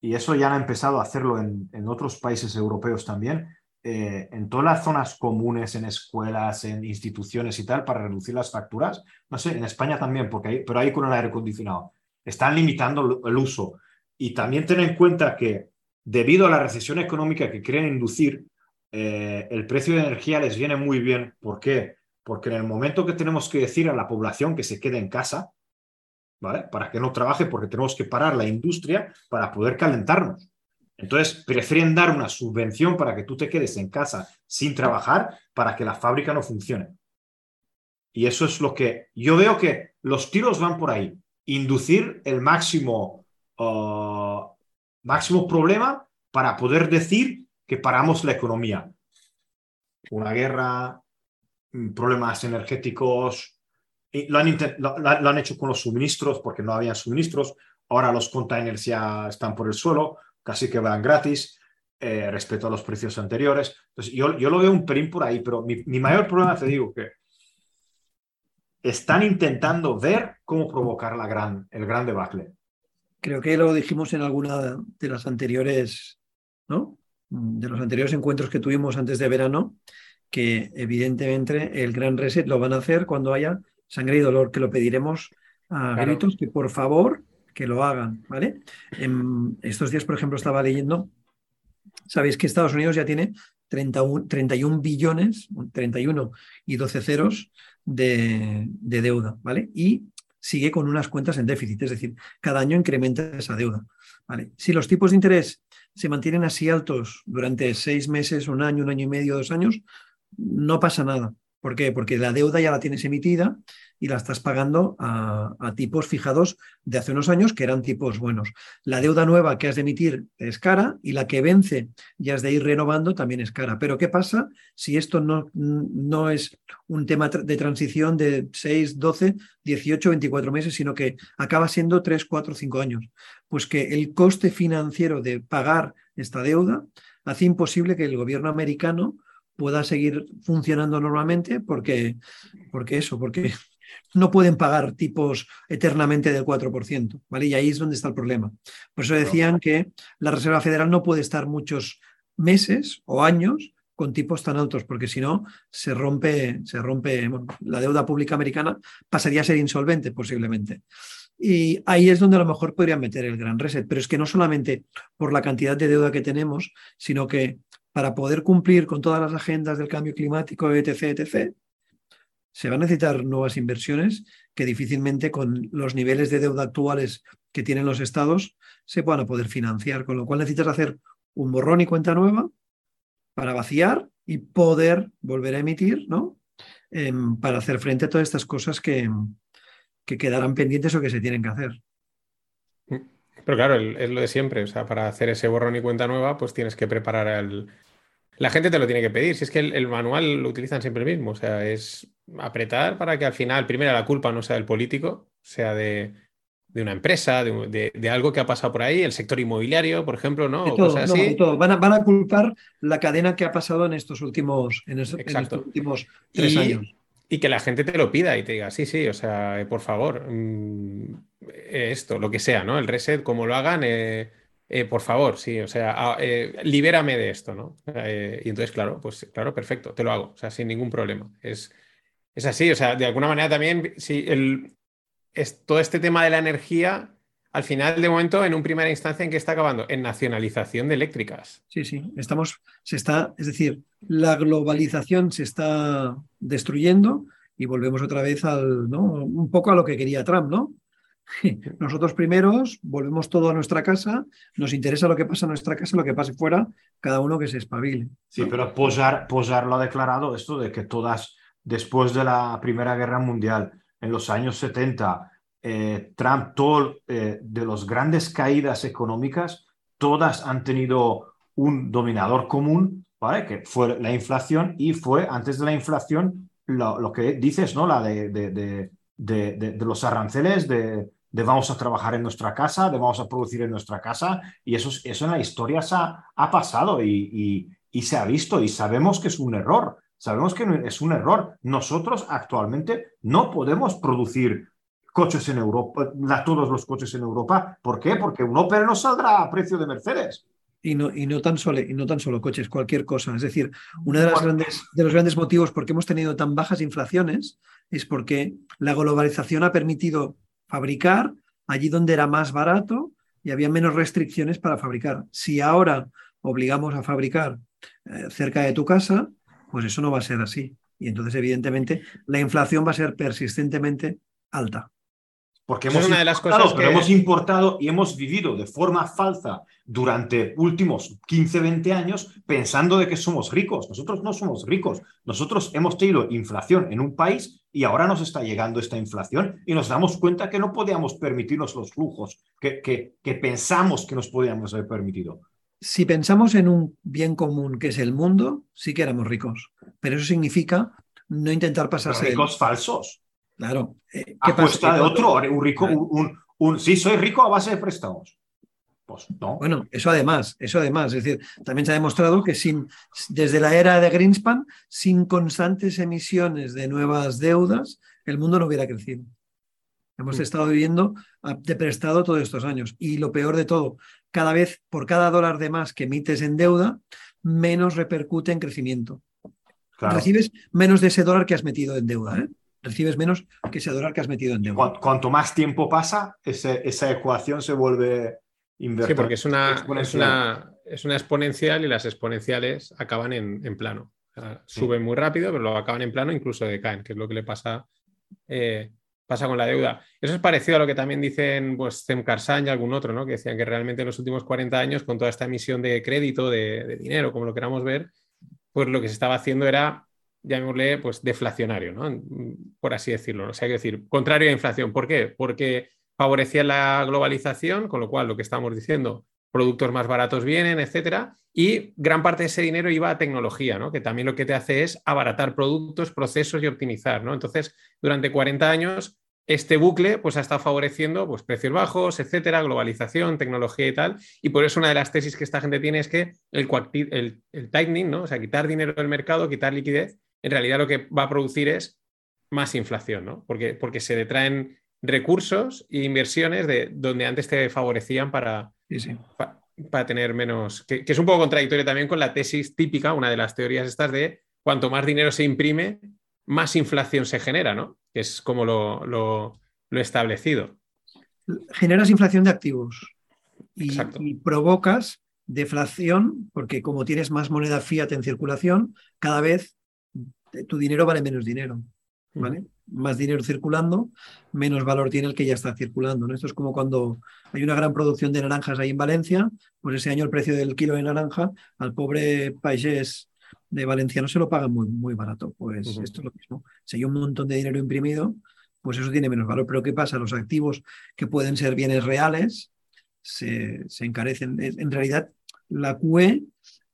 y eso ya han empezado a hacerlo en, en otros países europeos también, eh, en todas las zonas comunes, en escuelas, en instituciones y tal, para reducir las facturas, no sé, en España también, porque hay, pero ahí con el aire acondicionado, están limitando el uso. Y también ten en cuenta que debido a la recesión económica que quieren inducir, eh, el precio de energía les viene muy bien. ¿Por qué? Porque en el momento que tenemos que decir a la población que se quede en casa, ¿vale? Para que no trabaje, porque tenemos que parar la industria para poder calentarnos. Entonces, prefieren dar una subvención para que tú te quedes en casa sin trabajar para que la fábrica no funcione. Y eso es lo que yo veo que los tiros van por ahí. Inducir el máximo, uh, máximo problema para poder decir que paramos la economía. Una guerra, mm, problemas energéticos, lo han, lo, han, hecho con los suministros porque no habían suministros, ahora los containers ya están por el suelo, casi que van gratis eh, respecto a los precios anteriores. Yo, yo lo veo un pelín por ahí, pero mi, mi mayor problema, te digo, que están intentando ver cómo provocar la gran, el gran debacle. Creo que lo dijimos en alguna de las anteriores, ¿no? De los anteriores encuentros que tuvimos antes de verano, que evidentemente el gran reset lo van a hacer cuando haya sangre y dolor, que lo pediremos a gritos que por favor que lo hagan, ¿vale? En estos días, por ejemplo, estaba leyendo, sabéis que Estados Unidos ya tiene 31, 31 billones, 31 y 12 ceros de, de, deuda, ¿vale? Y sigue con unas cuentas en déficit, es decir, cada año incrementa esa deuda, ¿vale? Si los tipos de interés se mantienen así altos durante seis meses, un año, un año y medio, dos años, no pasa nada. ¿Por qué? Porque la deuda ya la tienes emitida y la estás pagando a, tipos fijados de hace unos años que eran tipos buenos. La deuda nueva que has de emitir es cara y la que vence y has de ir renovando también es cara. Pero ¿qué pasa si esto no, no es un tema de transición de 6, 12, 18, 24 meses, sino que acaba siendo 3, 4, 5 años? Pues que el coste financiero de pagar esta deuda hace imposible que el gobierno americano pueda seguir funcionando normalmente porque, porque eso, porque no pueden pagar tipos eternamente del 4%, ¿vale? Y ahí es donde está el problema. Por eso decían que la Reserva Federal no puede estar muchos meses o años con tipos tan altos, porque si no se rompe, se rompe la deuda pública americana pasaría a ser insolvente posiblemente. Y ahí es donde a lo mejor podrían meter el gran reset, pero es que no solamente por la cantidad de deuda que tenemos, sino que para poder cumplir con todas las agendas del cambio climático, etc., etc., se van a necesitar nuevas inversiones que difícilmente con los niveles de deuda actuales que tienen los estados se puedan poder financiar, con lo cual necesitas hacer un borrón y cuenta nueva para vaciar y poder volver a emitir, ¿no? Em, para hacer frente a todas estas cosas que, que quedarán pendientes o que se tienen que hacer. Pero claro, es lo de siempre, o sea, para hacer ese borrón y cuenta nueva, pues tienes que preparar al... La gente te lo tiene que pedir, si es que el, manual lo utilizan siempre el mismo, o sea, es apretar para que al final, primero, la culpa no sea del político, sea de, una empresa, de, algo que ha pasado por ahí, el sector inmobiliario, por ejemplo, ¿no? todo, así. Van, a, van, a, culpar la cadena que ha pasado en estos últimos, en estos, últimos tres años. Y que la gente te lo pida y te diga, sí, sí, o sea, eh, por favor, mm, eh, esto, lo que sea, ¿no? El reset, como lo hagan, eh, por favor, sí, o sea, ah, libérame de esto, ¿no? y entonces, claro, pues claro, perfecto, te lo hago, o sea, sin ningún problema. Es, es así, o sea, de alguna manera también, si el, es, todo este tema de la energía al final, de momento, en un primera instancia, ¿en qué está acabando? En nacionalización de eléctricas. Sí, sí, estamos, se está, es decir, la globalización se está destruyendo y volvemos otra vez al, ¿no? Un poco a lo que quería Trump, ¿no? [LAUGHS] Nosotros primeros volvemos todo a nuestra casa, nos interesa lo que pasa en nuestra casa, lo que pase fuera, cada uno que se espabile. Sí, pero Posar, Posar lo ha declarado esto de que todas, después de la Primera Guerra Mundial, en los años 70, eh, Trump, todo, eh, de las grandes caídas económicas, todas han tenido un dominador común, ¿vale? Que fue la inflación y fue antes de la inflación lo, que dices, ¿no? La de, los aranceles, de, vamos a trabajar en nuestra casa, de vamos a producir en nuestra casa, y eso, en la historia se ha, pasado y, y se ha visto y sabemos que es un error. Sabemos que es un error. Nosotros actualmente no podemos producir coches en Europa, todos los coches en Europa. ¿Por qué? Porque un Opel no saldrá a precio de Mercedes. Y no, y no, tan solo, y no tan solo coches, cualquier cosa. Es decir, uno de, las grandes, de los grandes motivos por qué hemos tenido tan bajas inflaciones es porque la globalización ha permitido fabricar allí donde era más barato y había menos restricciones para fabricar. Si ahora obligamos a fabricar eh, cerca de tu casa, pues eso no va a ser así. Y entonces, evidentemente, la inflación va a ser persistentemente alta Porque es hemos, una de las importado, cosas pero que- hemos importado y hemos vivido de forma falsa durante últimos 15, 20 años pensando de que somos ricos. Nosotros no somos ricos. Nosotros hemos tenido inflación en un país y ahora nos está llegando esta inflación y nos damos cuenta que no podíamos permitirnos los lujos que, que, que pensamos que nos podíamos haber permitido. Si pensamos en un bien común que es el mundo, sí que éramos ricos. Pero eso significa no intentar Pero pasarse. del- ricos falsos. Claro. eh, ¿qué A pasa? costa Que de otro, un rico, un, un, un- sí, soy rico a base de préstamos. Pues no. Bueno, eso además, eso además, es decir, también se ha demostrado que sin, desde la era de Greenspan, sin constantes emisiones de nuevas deudas, el mundo no hubiera crecido. Hemos estado viviendo a- de prestado todos estos años. Y lo peor de todo, cada vez, por cada dólar de más que emites en deuda, menos repercute en crecimiento. Claro. Recibes menos de ese dólar que has metido en deuda. ¿eh? Recibes menos que ese dólar que has metido en deuda. Cuan- Cuanto más tiempo pasa, ese- esa ecuación se vuelve invertida. Sí, porque es una, es, exponencial. una, es una exponencial y las exponenciales acaban en, en plano. O sea, suben muy rápido, pero luego acaban en plano, incluso decaen, que es lo que le pasa, eh, pasa con la deuda. Eso es parecido a lo que también dicen pues, Karsan y algún otro, ¿no? que decían que realmente en los últimos 40 años, con toda esta emisión de crédito, de, de dinero, como lo queramos ver, pues lo que se estaba haciendo era, llamémosle, pues deflacionario, ¿no? por así decirlo. O sea, hay que decir, contrario a inflación. ¿Por qué? Porque favorecía la globalización, con lo cual lo que estamos diciendo, productos más baratos vienen, etcétera, y gran parte de ese dinero iba a tecnología, ¿no? que también lo que te hace es abaratar productos, procesos y optimizar. ¿no? Entonces, durante 40 años, este bucle pues, ha estado favoreciendo pues, precios bajos, etcétera, globalización, tecnología y tal. Y por eso una de las tesis que esta gente tiene es que el, el, el tightening, ¿no? o sea, quitar dinero del mercado, quitar liquidez, en realidad lo que va a producir es más inflación, ¿no? porque, porque se detraen recursos e inversiones de donde antes te favorecían para, Sí, sí. pa- para tener menos, que, que es un poco contradictorio también con la tesis típica, una de las teorías estas de cuanto más dinero se imprime, más inflación se genera, ¿no? Que es como lo, lo- lo establecido. generas inflación de activos y provocas deflación porque como tienes más moneda fiat en circulación, cada vez tu dinero vale menos dinero. ¿vale? Más dinero circulando, menos valor tiene el que ya está circulando. ¿no? Esto es como cuando hay una gran producción de naranjas ahí en Valencia, pues ese año el precio del kilo de naranja al pobre país de Valencia no se lo paga muy, muy barato. Pues esto es lo mismo. Si hay un montón de dinero imprimido, pues eso tiene menos valor. Pero ¿qué pasa? Los activos que pueden ser bienes reales se, se encarecen. En en realidad, la QE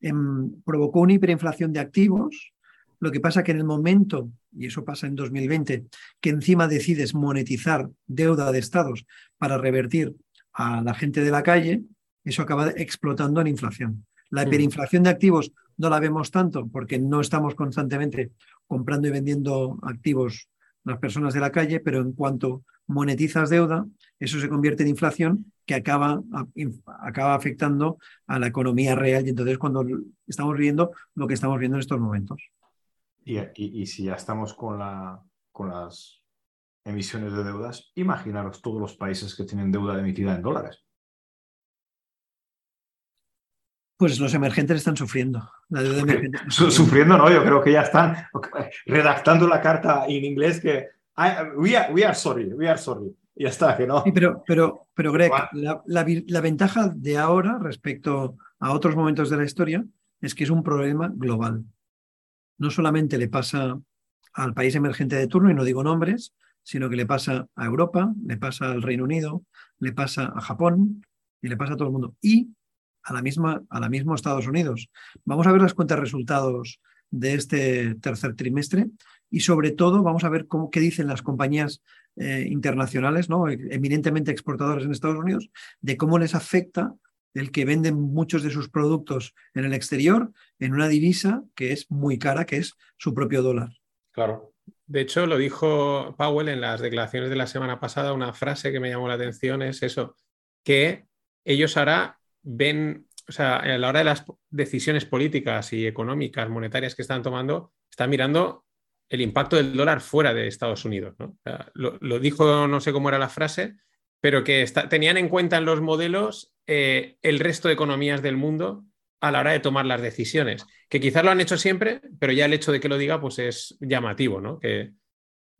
em, provocó una hiperinflación de activos. Lo que pasa que en el momento, y eso pasa en 2020, que encima decides monetizar deuda de estados para revertir a la gente de la calle, eso acaba explotando en inflación. La Mm. hiperinflación de activos no la vemos tanto porque no estamos constantemente comprando y vendiendo activos las personas de la calle, pero en cuanto monetizas deuda, eso se convierte en inflación que acaba, acaba afectando a la economía real y entonces cuando estamos viendo lo que estamos viendo en estos momentos. Y, y- y si ya estamos con, la, con las emisiones de deudas, imaginaros todos los países que tienen deuda emitida en dólares. Pues los emergentes están sufriendo. La deuda emergente [LAUGHS] sufriendo. Sufriendo, ¿no? Yo creo que ya están redactando la carta en inglés que "I- we, are, we are sorry, we are sorry. Ya está, que no. Sí, pero, pero, pero Greg, la ventaja de ahora respecto a otros momentos de la historia es que es un problema global. No solamente le pasa al país emergente de turno, y no digo nombres, sino que le pasa a Europa, le pasa al Reino Unido, le pasa a Japón y le pasa a todo el mundo. Y a la misma, a Estados Unidos. Vamos a ver las cuentas resultados de este tercer trimestre y sobre todo vamos a ver cómo, qué dicen las compañías eh, internacionales, ¿no? eminentemente exportadoras en Estados Unidos, de cómo les afecta el que venden muchos de sus productos en el exterior en una divisa que es muy cara, que es su propio dólar. Claro. De hecho, lo dijo Powell en las declaraciones de la semana pasada, una frase que me llamó la atención es eso, que ellos ahora ven, o sea, a la hora de las decisiones políticas y económicas, monetarias que están tomando, están mirando el impacto del dólar fuera de Estados Unidos. lo dijo, no sé cómo era la frase, pero que está- tenían en cuenta en los modelos eh, el resto de economías del mundo a la hora de tomar las decisiones, que quizás lo han hecho siempre, pero ya el hecho de que lo diga pues es llamativo, ¿no? Que,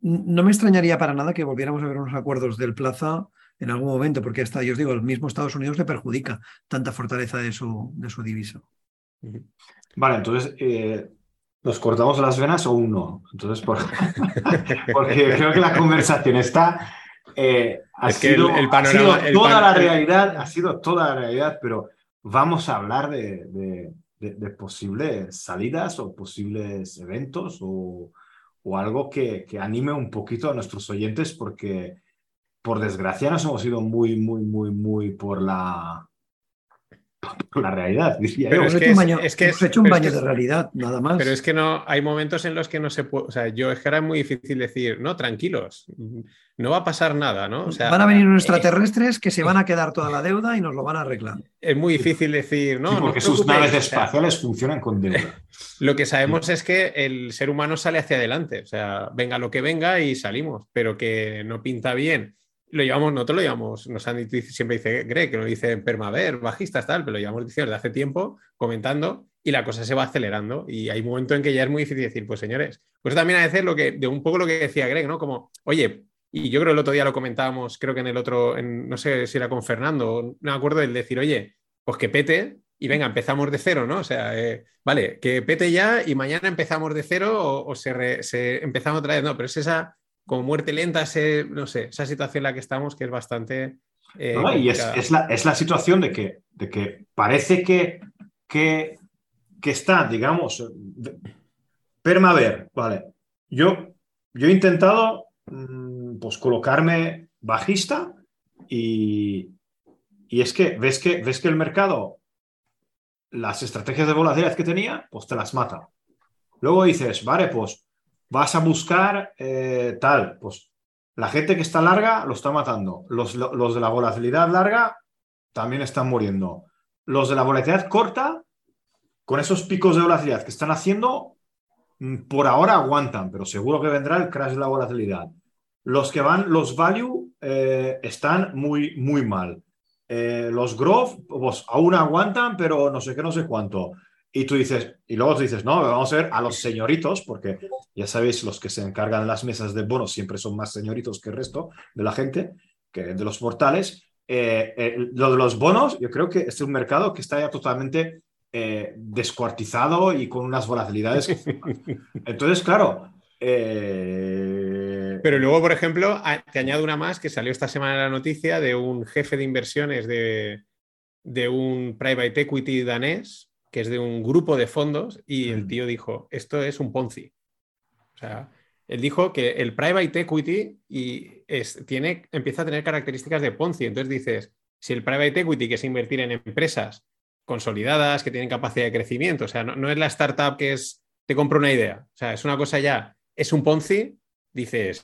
no me extrañaría para nada que volviéramos a ver unos acuerdos del plaza en algún momento, porque hasta, yo os digo, el mismo Estados Unidos le perjudica tanta fortaleza de su, de su divisa. Vale, entonces, eh, ¿nos cortamos las venas o aún no? Entonces, por... [LAUGHS] porque creo que la conversación está... Eh, ha, sido, el, panorama, toda la realidad, ha sido toda la realidad, pero vamos a hablar de, de, posibles salidas o posibles eventos o, o algo que, que, anime un poquito a nuestros oyentes porque por desgracia nos hemos ido muy, muy, muy, muy por la, la realidad. Pero es que, es, que hemos hecho un baño de realidad, nada más. Pero es que no, hay momentos en los que no se puede, o sea, yo es que era muy difícil decir, no, tranquilos, no va a pasar nada, ¿no? O sea, van a venir unos extraterrestres que se van a quedar toda la deuda y nos lo van a arreglar. Es muy difícil decir, no. porque sus naves espaciales funcionan con deuda. [LAUGHS] Lo que sabemos es que el ser humano sale hacia adelante, o sea, venga lo que venga y salimos, pero que no pinta bien lo llevamos, nosotros lo llevamos, nos han siempre dice Greg, que lo dice Permaver, bajistas, tal, pero lo llevamos diciendo desde hace tiempo, comentando, y la cosa se va acelerando. Y hay un momento en que ya es muy difícil decir, pues señores, pues también a veces lo que, de un poco lo que decía Greg, ¿no? Como, oye, y yo creo el otro día lo comentábamos, creo que en el otro, en, no sé si era con Fernando, no me acuerdo, el decir, oye, pues que pete y venga, empezamos de cero, ¿no? O sea, eh, vale, que pete ya y mañana empezamos de cero o, se, se, empezamos otra vez, no, pero es esa como muerte lenta, ese, no sé, esa situación en la que estamos que es bastante... Eh, y es, la, es, la, situación de que, de que parece que, que, que está, digamos, permaver, vale. Yo, yo he intentado mm, pues colocarme bajista y, y es que ves, que ves que el mercado, las estrategias de volatilidad que tenía, pues te las mata. Luego dices, vale, pues vas a buscar eh, tal, pues la gente que está larga lo está matando. Los, los, de la volatilidad larga también están muriendo. Los de la volatilidad corta, con esos picos de volatilidad que están haciendo, mm, por ahora aguantan, pero seguro que vendrá el crash de la volatilidad. Los que van, los value, eh, están muy, muy mal. Eh, los growth, pues aún aguantan, pero no sé qué, no sé cuánto. Y tú dices, y luego tú dices, no, vamos a ver a los señoritos, porque ya sabéis, los que se encargan de las mesas de bonos siempre son más señoritos que el resto de la gente, que de los portales. Eh, eh, lo de los bonos, yo creo que es un mercado que está ya totalmente eh, descuartizado y con unas volatilidades. [LAUGHS] Entonces, claro. Pero luego, por ejemplo, te añado una más que salió esta semana la noticia de un jefe de inversiones de, de un private equity danés que es de un grupo de fondos, y el tío dijo, esto es un Ponzi. O sea, él dijo que el private equity y es, tiene, empieza a tener características de Ponzi. Entonces dices, si el private equity, que es invertir en empresas consolidadas, que tienen capacidad de crecimiento, o sea, no, es la startup que es, te compro una idea, o sea, es una cosa ya, es un Ponzi, dices,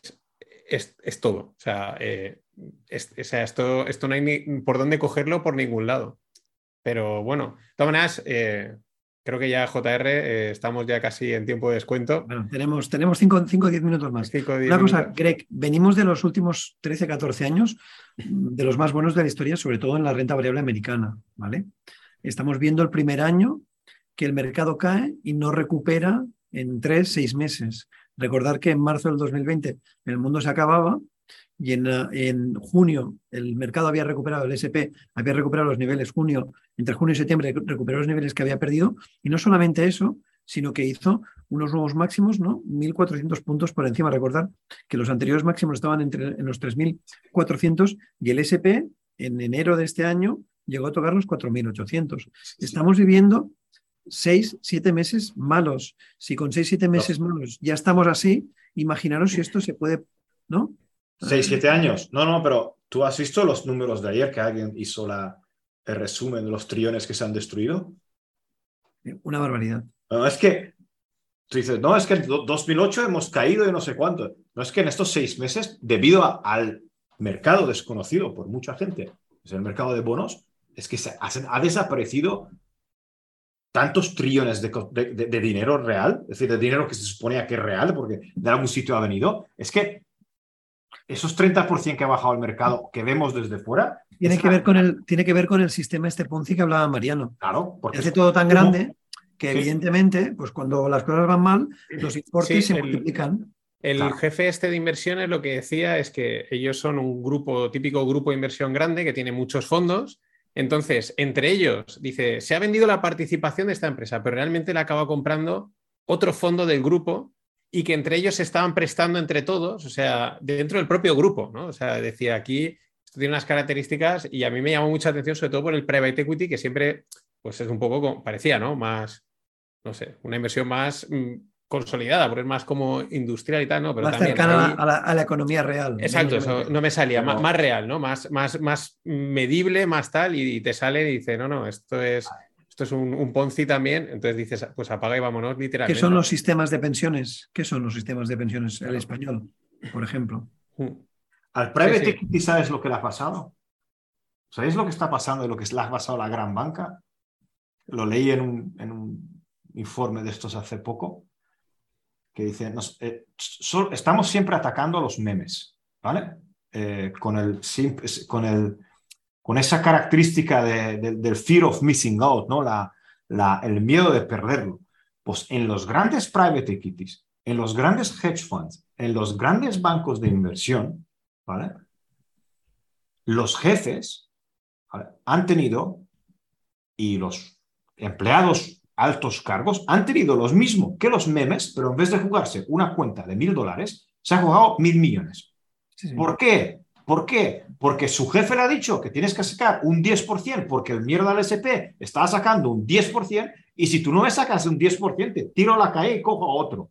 es, todo. O sea, eh, esto, esto no hay ni por dónde cogerlo por ningún lado. Pero bueno, de todas maneras, eh, creo que ya JR eh, estamos ya casi en tiempo de descuento. Bueno, tenemos 5 o 10 minutos más. Una cosa, Greg, venimos de los últimos 13, 14 años, de los más buenos de la historia, sobre todo en la renta variable americana, ¿vale? Estamos viendo el primer año que el mercado cae y no recupera en 3, 6 meses. Recordar que en marzo del 2020 el mundo se acababa y en, en, junio el mercado había recuperado, el SP había recuperado los niveles junio, entre junio y septiembre recuperó los niveles que había perdido y no solamente eso, sino que hizo unos nuevos máximos, ¿no? 1.400 puntos por encima. Recordar que los anteriores máximos estaban entre, en los 3.400 y el SP en enero de este año llegó a tocar los 4.800. Estamos viviendo seis, siete meses malos. Si con seis, siete meses malos ya estamos así, imaginaros si esto se puede, ¿no? Seis, siete años. No, no, pero tú has visto los números de ayer que alguien hizo la, el resumen de los trillones que se han destruido. Una barbaridad. No, es que tú dices, no, es que en 2008 hemos caído y no sé cuánto. No es que en estos seis meses, debido al mercado desconocido por mucha gente, es el mercado de bonos, es que se ha, desaparecido tantos trillones de, de, dinero real, es decir, de dinero que se suponía que es real porque de algún sitio ha venido, es que esos 30% que ha bajado el mercado que vemos desde fuera. Tiene que, ver con el, tiene que ver con el sistema este Ponzi que hablaba Mariano. Claro, porque hace todo tan grande que evidentemente, pues cuando las cosas van mal, los importes se multiplican. El Claro. jefe este de inversiones lo que decía es que ellos son un grupo, típico grupo de inversión grande que tiene muchos fondos. Entonces, entre ellos, dice, se ha vendido la participación de esta empresa, pero realmente la acaba comprando otro fondo del grupo y que entre ellos se estaban prestando entre todos, o sea, dentro del propio grupo, ¿no? O sea, decía aquí, esto tiene unas características y a mí me llamó mucha atención, sobre todo por el private equity, que siempre, pues es un poco, como- parecía, ¿no? Más, no sé, una inversión más mm, consolidada, porque es más como industrial y tal, ¿no? Pero más también cercana a la, a la economía real. Exacto, eso no me salía, más, más real, ¿no? Más, más, más medible, más tal, y, y te sale y dice, no, no, esto es, esto es un, un Ponzi también, entonces dices, pues apaga y vámonos ¿Qué literalmente. son los sistemas de pensiones? ¿Qué son los sistemas de pensiones? El español, por ejemplo. Mm. Al private Sí, sí. equity, ¿sabes lo que le ha pasado? ¿Sabéis lo que está pasando y lo que le ha pasado a la gran banca? Lo leí en un, en un informe de estos hace poco, que dice, nos- eh, estamos siempre atacando a los memes, ¿vale? Eh, con, el, con, el, con esa característica de- de- del fear of missing out, ¿no? La, la- el miedo de perderlo. Pues en los grandes private equities, en los grandes hedge funds, en los grandes bancos de inversión, ¿vale? Los jefes ¿vale? han tenido, y los empleados altos cargos han tenido los mismos que los memes, pero en vez de jugarse una cuenta de mil dólares, se ha jugado mil millones. Sí, sí. ¿Por qué? ¿Por qué? Porque su jefe le ha dicho que tienes que sacar un 10% porque el mierda del SP está sacando un 10% y si tú no me sacas un 10%, te tiro a la calle y cojo a otro.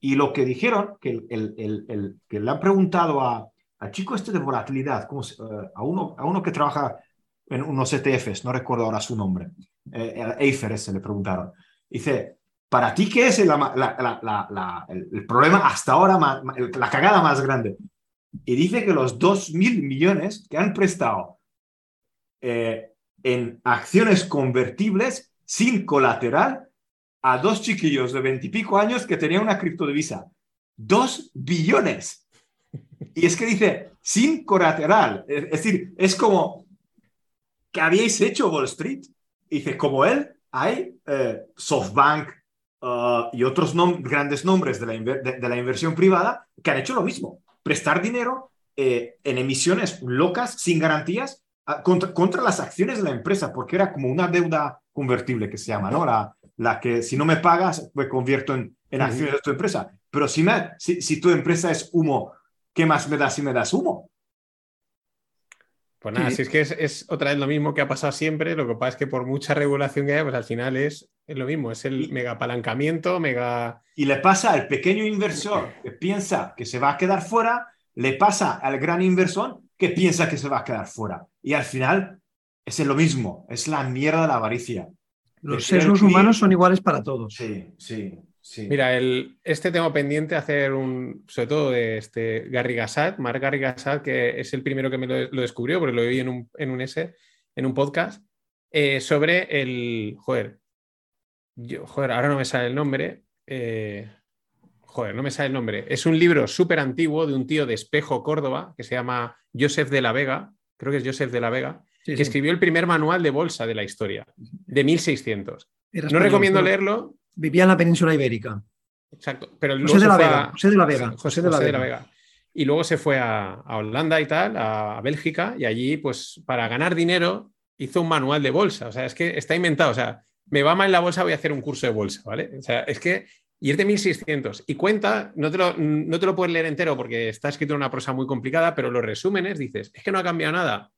Y lo que dijeron, que, el, el- el- que le han preguntado a, al chico este de volatilidad, ¿cómo se- eh, a, uno, a uno que trabaja en unos ETFs, no recuerdo ahora su nombre, eh, Eifer ese le preguntaron. Dice, ¿para ti qué es la- la- la- el, problema hasta ahora, el- la cagada más grande? Y dice que los 2 mil millones que han prestado eh, en acciones convertibles sin colateral a dos chiquillos de veintipico años que tenían una criptodivisa. Dos billones. Y es que dice, sin colateral. Es, decir, es como que habíais hecho Wall Street. Y dice, como él, hay eh, SoftBank uh, y otros grandes nombres de la inversión privada que han hecho lo mismo. Prestar dinero eh, en emisiones locas, sin garantías, a- contra, contra las acciones de la empresa, porque era como una deuda convertible que se llama, ¿no? La, la que si no me pagas, me convierto en, en acciones de tu empresa. Pero si, me, si, si tu empresa es humo, ¿qué más me das si me das humo? Pues nada, Sí. si es que es, es otra vez lo mismo que ha pasado siempre, lo que pasa es que por mucha regulación que haya, pues al final es, es lo mismo, es el Y- mega apalancamiento, mega... Y le pasa al pequeño inversor que piensa que se va a quedar fuera, le pasa al gran inversor que piensa que se va a quedar fuera. Y al final es lo mismo, es la mierda de la avaricia. Los que- humanos son iguales para todos. Sí, sí, sí. Mira, el, este tengo pendiente hacer un, sobre todo de este Gary Gassat, Mark Gary Gassat, que es el primero que me lo, lo descubrió, porque lo oí en un, en un S, en un podcast, eh, sobre el, joder, yo, joder, ahora no me sale el nombre, eh, joder, no me sale el nombre, es un libro súper antiguo de un tío de Espejo, Córdoba, que se llama Joseph de la Vega, creo que es Joseph de la Vega, Sí, que sí. escribió el primer manual de bolsa de la historia, de 1600. Era No recomiendo leerlo, Vivía en la península ibérica. Exacto. Pero José de la Vega, a- José de la Vega, José, de la José Vega. Y luego se fue a, a Holanda y tal, a, a Bélgica, y allí, pues, para ganar dinero, hizo un manual de bolsa. O sea, es que está inventado. O sea, me va mal la bolsa, voy a hacer un curso de bolsa, ¿vale? O sea, es que. Y es de 1600. Y cuenta, no te, lo, no te lo puedes leer entero porque está escrito en una prosa muy complicada, pero los resúmenes dices, es que no ha cambiado nada.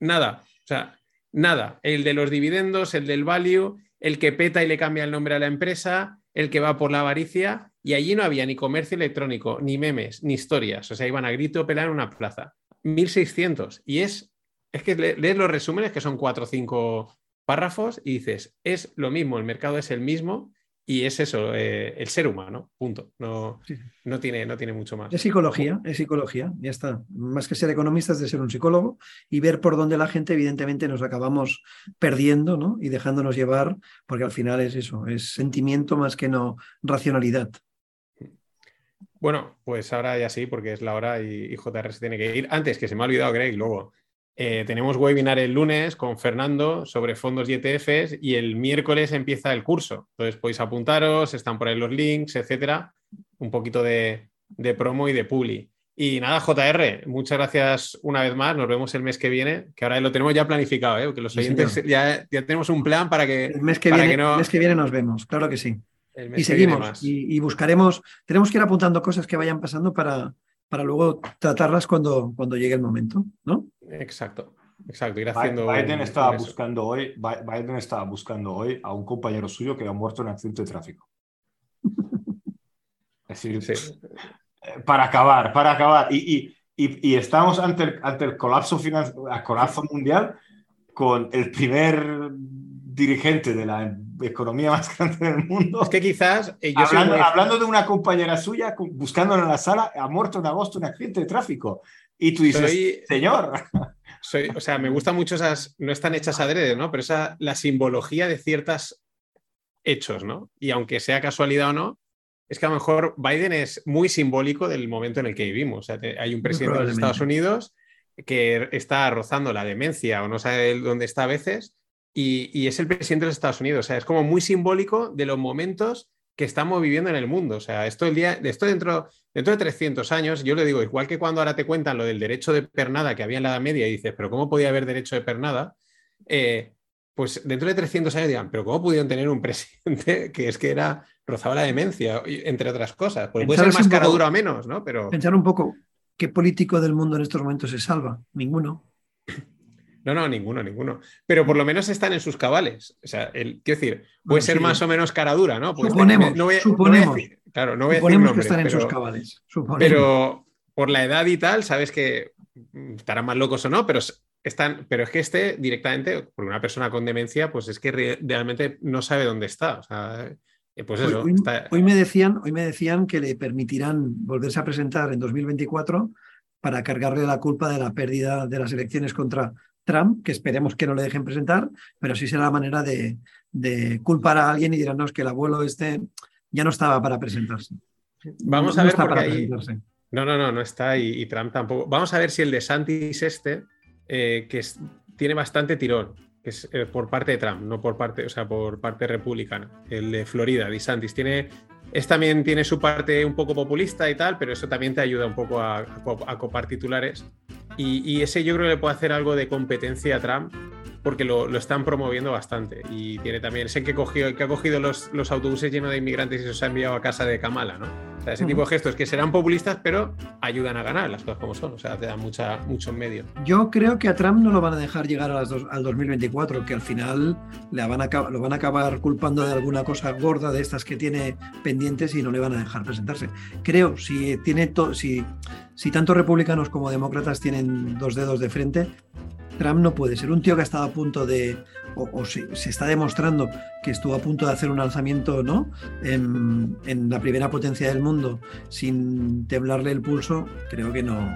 Nada. O sea, nada. El de los dividendos, el del value, el que peta y le cambia el nombre a la empresa, el que va por la avaricia, y allí no había ni comercio electrónico, ni memes, ni historias. O sea, iban a grito pelar en una plaza. 1600. Y es, es que le- lees los resúmenes, que son cuatro o cinco párrafos, y dices, es lo mismo, el mercado es el mismo, y es eso, eh, el ser humano, punto. No, Sí. no, tiene, no tiene mucho más. Es psicología, es psicología, ya está. Más que ser economista es de ser un psicólogo y ver por dónde la gente, evidentemente, nos acabamos perdiendo ¿no? y dejándonos llevar, porque al final es eso, es sentimiento más que no racionalidad. Bueno, pues ahora ya sí, porque es la hora y, y JR se tiene que ir. Antes, que se me ha olvidado, Greg, luego. Eh, tenemos webinar el lunes con Fernando sobre fondos y ETFs y el miércoles empieza el curso. Entonces podéis apuntaros, están por ahí los links, etcétera. Un poquito de, de promo y de publi. Y nada, JR, muchas gracias una vez más. Nos vemos el mes que viene, que ahora lo tenemos ya planificado, ¿eh? que los oyentes ya, ya, tenemos un plan para que. El mes que, viene, el mes que viene nos vemos, claro que sí. Y seguimos y, buscaremos. Tenemos que ir apuntando cosas que vayan pasando para, para luego tratarlas cuando, cuando llegue el momento, ¿no? Exacto. Exacto, ir haciendo. Biden estaba buscando hoy, Biden estaba buscando hoy a un compañero suyo que ha muerto en un accidente de tráfico. [LAUGHS] Es decir, para acabar, para acabar. Y, y, estamos ante el, ante el colapso, colapso mundial con el primer dirigente de la economía [LAUGHS] más grande del mundo. Es que quizás. Eh, hablando, de una compañera suya, buscándola en la sala, ha muerto en agosto un accidente de tráfico. Y tú dices, señor. [LAUGHS] Soy, o sea, me gustan mucho esas. No están hechas adrede, ¿no? Pero esa, la simbología de ciertos hechos, ¿no? Y aunque sea casualidad o no, es que a lo mejor Biden es muy simbólico del momento en el que vivimos. O sea, hay un presidente de los Estados Unidos que está rozando la demencia o no sabe dónde está a veces y, es el presidente de los Estados Unidos. O sea, es como muy simbólico de los momentos que estamos viviendo en el mundo. O sea, esto, el día, esto dentro, dentro de 300 años, yo le digo, igual que cuando ahora te cuentan lo del derecho de pernada que había en la Edad Media y dices, pero ¿cómo podía haber derecho de pernada? Eh, pues dentro de 300 años dirán, pero ¿cómo pudieron tener un [LAUGHS] presidente que es que era rozaba la demencia, entre otras cosas? Pues puede ser más cara dura o menos, ¿no? Pero... Pensar un poco, ¿qué político del mundo en estos momentos se salva? Ninguno. No, no, ninguno, ninguno. Pero por lo menos están en sus cabales. O sea, el, quiero decir, puede ser más o menos cara dura, ¿no? suponemos, no suponemos. claro, no voy suponemos que están en sus cabales. Pero por la edad y tal, sabes que estarán más locos o no, pero están, pero es que este directamente, por una persona con demencia, pues es que realmente no sabe dónde está. O sea, eh, pues eso, hoy, me decían, hoy me decían que le permitirán volverse a presentar en 2024 para cargarle la culpa de la pérdida de las elecciones contra Trump, que esperemos que no le dejen presentar, pero sí será la manera de, culpar a alguien y dirán, que el abuelo este ya no estaba para presentarse. Vamos a ver por ahí. No, no, no, no está y, Trump tampoco. Vamos a ver si el de Santis este, eh, que tiene bastante tirón, que es eh, por parte de Trump, no por parte, o sea, por parte republicana. El de Florida, de Santis, tiene es también tiene su parte un poco populista y tal, pero eso también te ayuda un poco a, a, copar titulares. Y, ese yo creo que le puede hacer algo de competencia a Trump, porque lo, lo están promoviendo bastante. Y tiene también, ese que, cogió, que ha cogido los, los autobuses llenos de inmigrantes y se los ha enviado a casa de Kamala, ¿no? ese tipo de gestos que serán populistas, pero ayudan a ganar las cosas como son. O sea, te dan mucha, mucho en medio. Yo creo que a Trump no lo van a dejar llegar a las al 2024, que al final le van a, lo van a acabar culpando de alguna cosa gorda de estas que tiene pendientes y no le van a dejar presentarse. Creo, si, tiene si, si tanto republicanos como demócratas tienen dos dedos de frente, Trump no puede ser un tío que ha estado a punto de, o, se, está demostrando que estuvo a punto de hacer un alzamiento ¿no? En, la primera potencia del mundo sin temblarle el pulso, creo que no.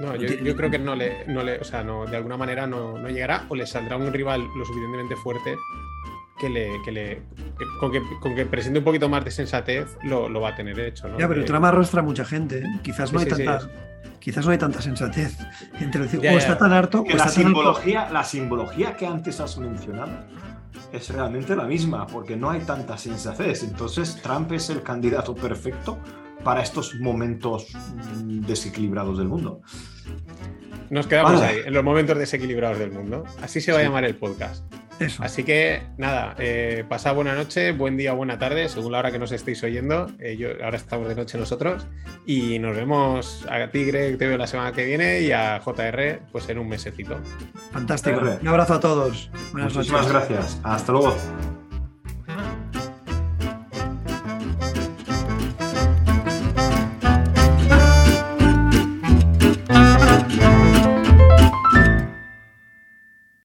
No, yo, creo que no le, no le, o sea, no, de alguna manera no, no llegará o le saldrá un rival lo suficientemente fuerte que le, que le con, que, con, que, presente un poquito más de sensatez lo, lo va a tener hecho. ¿no? Ya, pero Trump arrastra mucha gente. ¿eh? Quizás no hay tantas quizás no hay tanta sensatez entre decir, o está tan harto. la, simbología, la simbología que antes has mencionado es realmente la misma, porque no hay tanta sensatez. Entonces, Trump es el candidato perfecto para estos momentos mm, desequilibrados del mundo. Nos quedamos ahí, en los momentos desequilibrados del mundo. Así se va a llamar el podcast. Así que nada, eh, pasad buena noche, buen día, buena tarde, según la hora que nos estéis oyendo. Eh, yo, ahora estamos de noche nosotros y nos vemos a Tigre, te veo la semana que viene y a JR pues en un mesecito. Fantástico. Un abrazo a todos. Buenas Muchísimas gracias. Hasta luego.